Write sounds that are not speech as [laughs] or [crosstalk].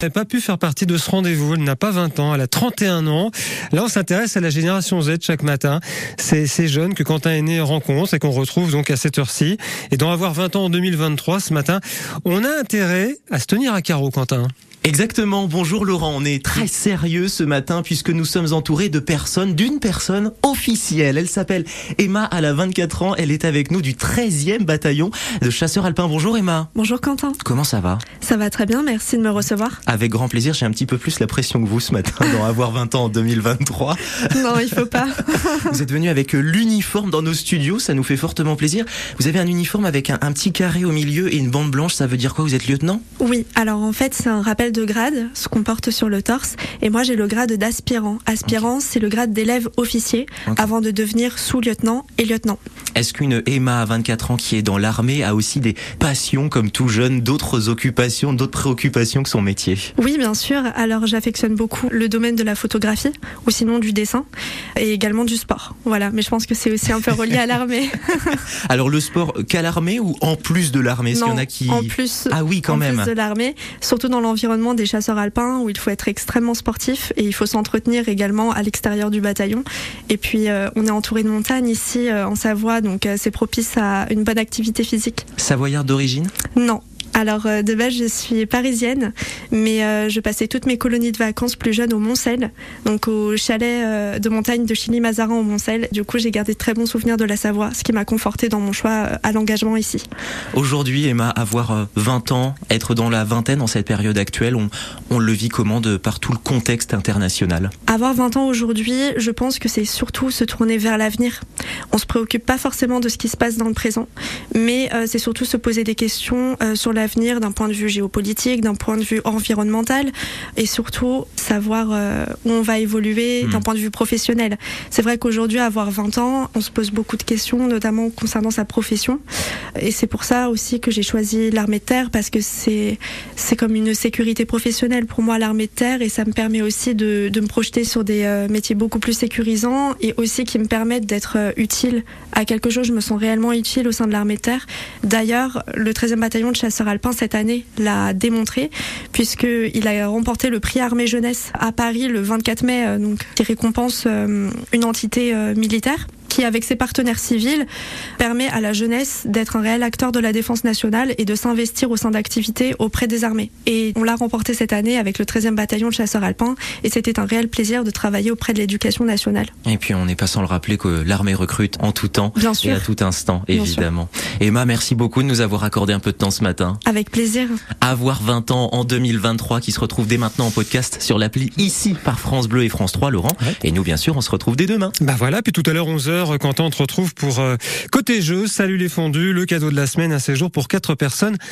n'a pas pu faire partie de ce rendez-vous. Elle n'a pas 20 ans, elle a 31 ans. Là, on s'intéresse à la génération Z chaque matin. C'est ces jeunes que Quentin est né rencontre et qu'on retrouve donc à cette heure-ci. Et d'en avoir 20 ans en 2023 ce matin, on a intérêt à se tenir à carreau, Quentin. Exactement. Bonjour Laurent. On est très sérieux ce matin puisque nous sommes entourés de personnes, d'une personne officielle. Elle s'appelle Emma. Elle a 24 ans. Elle est avec nous du 13e bataillon de chasseurs alpins. Bonjour Emma. Bonjour Quentin. Comment ça va? Ça va très bien. Merci de me recevoir. Avec grand plaisir. J'ai un petit peu plus la pression que vous ce matin d'en avoir 20 ans en 2023. Non, il faut pas. [laughs] vous êtes venu avec l'uniforme dans nos studios. Ça nous fait fortement plaisir. Vous avez un uniforme avec un, un petit carré au milieu et une bande blanche. Ça veut dire quoi? Vous êtes lieutenant? Oui. Alors en fait, c'est un rappel de grade, ce qu'on porte sur le torse. Et moi, j'ai le grade d'aspirant. Aspirant, c'est le grade d'élève officier avant de devenir sous-lieutenant et lieutenant. Est-ce qu'une Emma à 24 ans qui est dans l'armée a aussi des passions comme tout jeune, d'autres occupations, d'autres préoccupations que son métier? Oui, bien sûr. Alors, j'affectionne beaucoup le domaine de la photographie ou sinon du dessin et également du sport. Voilà. Mais je pense que c'est aussi un peu relié à l'armée. [laughs] Alors le sport qu'à l'armée ou en plus de l'armée? Qu'il y en a qui... en plus. Ah oui, quand en même. plus de l'armée, surtout dans l'environnement des chasseurs alpins où il faut être extrêmement sportif et il faut s'entretenir également à l'extérieur du bataillon. Et puis euh, on est entouré de montagnes ici euh, en Savoie, donc euh, c'est propice à une bonne activité physique. Savoyard d'origine? Non. Alors euh, de base je suis parisienne, mais euh, je passais toutes mes colonies de vacances plus jeunes au Montcel, donc au chalet euh, de montagne de Chili-Mazarin au Montcel. Du coup j'ai gardé de très bons souvenirs de la Savoie, ce qui m'a conforté dans mon choix à l'engagement ici. Aujourd'hui, Emma, avoir euh, 20 ans, être dans la vingtaine en cette période actuelle, on, on le vit comment de par tout le contexte international? Avoir 20 ans aujourd'hui, je pense que c'est surtout se tourner vers l'avenir. On se préoccupe pas forcément de ce qui se passe dans le présent, mais euh, c'est surtout se poser des questions sur l'avenir d'un point de vue géopolitique, d'un point de vue environnemental, et surtout savoir euh, où on va évoluer Mm. d'un point de vue professionnel. C'est vrai qu'aujourd'hui, avoir 20 ans, on se pose beaucoup de questions, notamment concernant sa profession, et c'est pour ça aussi que j'ai choisi l'armée de terre parce que c'est c'est comme une sécurité professionnelle pour moi l'armée de terre et ça me permet aussi de, de me projeter sur des euh, métiers beaucoup plus sécurisants et aussi qui me permettent d'être euh, utile à quelque chose. Je me sens réellement utile au sein de l'armée de terre. D'ailleurs, le 13e bataillon de chasseurs cette année l'a démontré puisqu'il a remporté le prix Armée Jeunesse à Paris le 24 mai, euh, donc qui récompense euh, une entité euh, militaire qui, avec ses partenaires civils, permet à la jeunesse d'être un réel acteur de la défense nationale et de s'investir au sein d'activités auprès des armées. Et on l'a remporté cette année avec le 13e bataillon de chasseurs alpins et c'était un réel plaisir de travailler auprès de l'éducation nationale. Et puis on n'est pas sans le rappeler que l'armée recrute en tout temps Bien et à tout instant, évidemment. Emma, merci beaucoup de nous avoir accordé un peu de temps ce matin. avec plaisir. Avoir 20 ans en 2023 qui se retrouve dès maintenant en podcast sur l'appli ici par France Bleu et France 3, Laurent. Ouais. Et nous, bien sûr, on se retrouve dès demain. Bah voilà, puis tout à l'heure 11h, Quentin, on te retrouve pour euh, Côté Jeu, Salut les fondus, le cadeau de la semaine, un séjour pour quatre personnes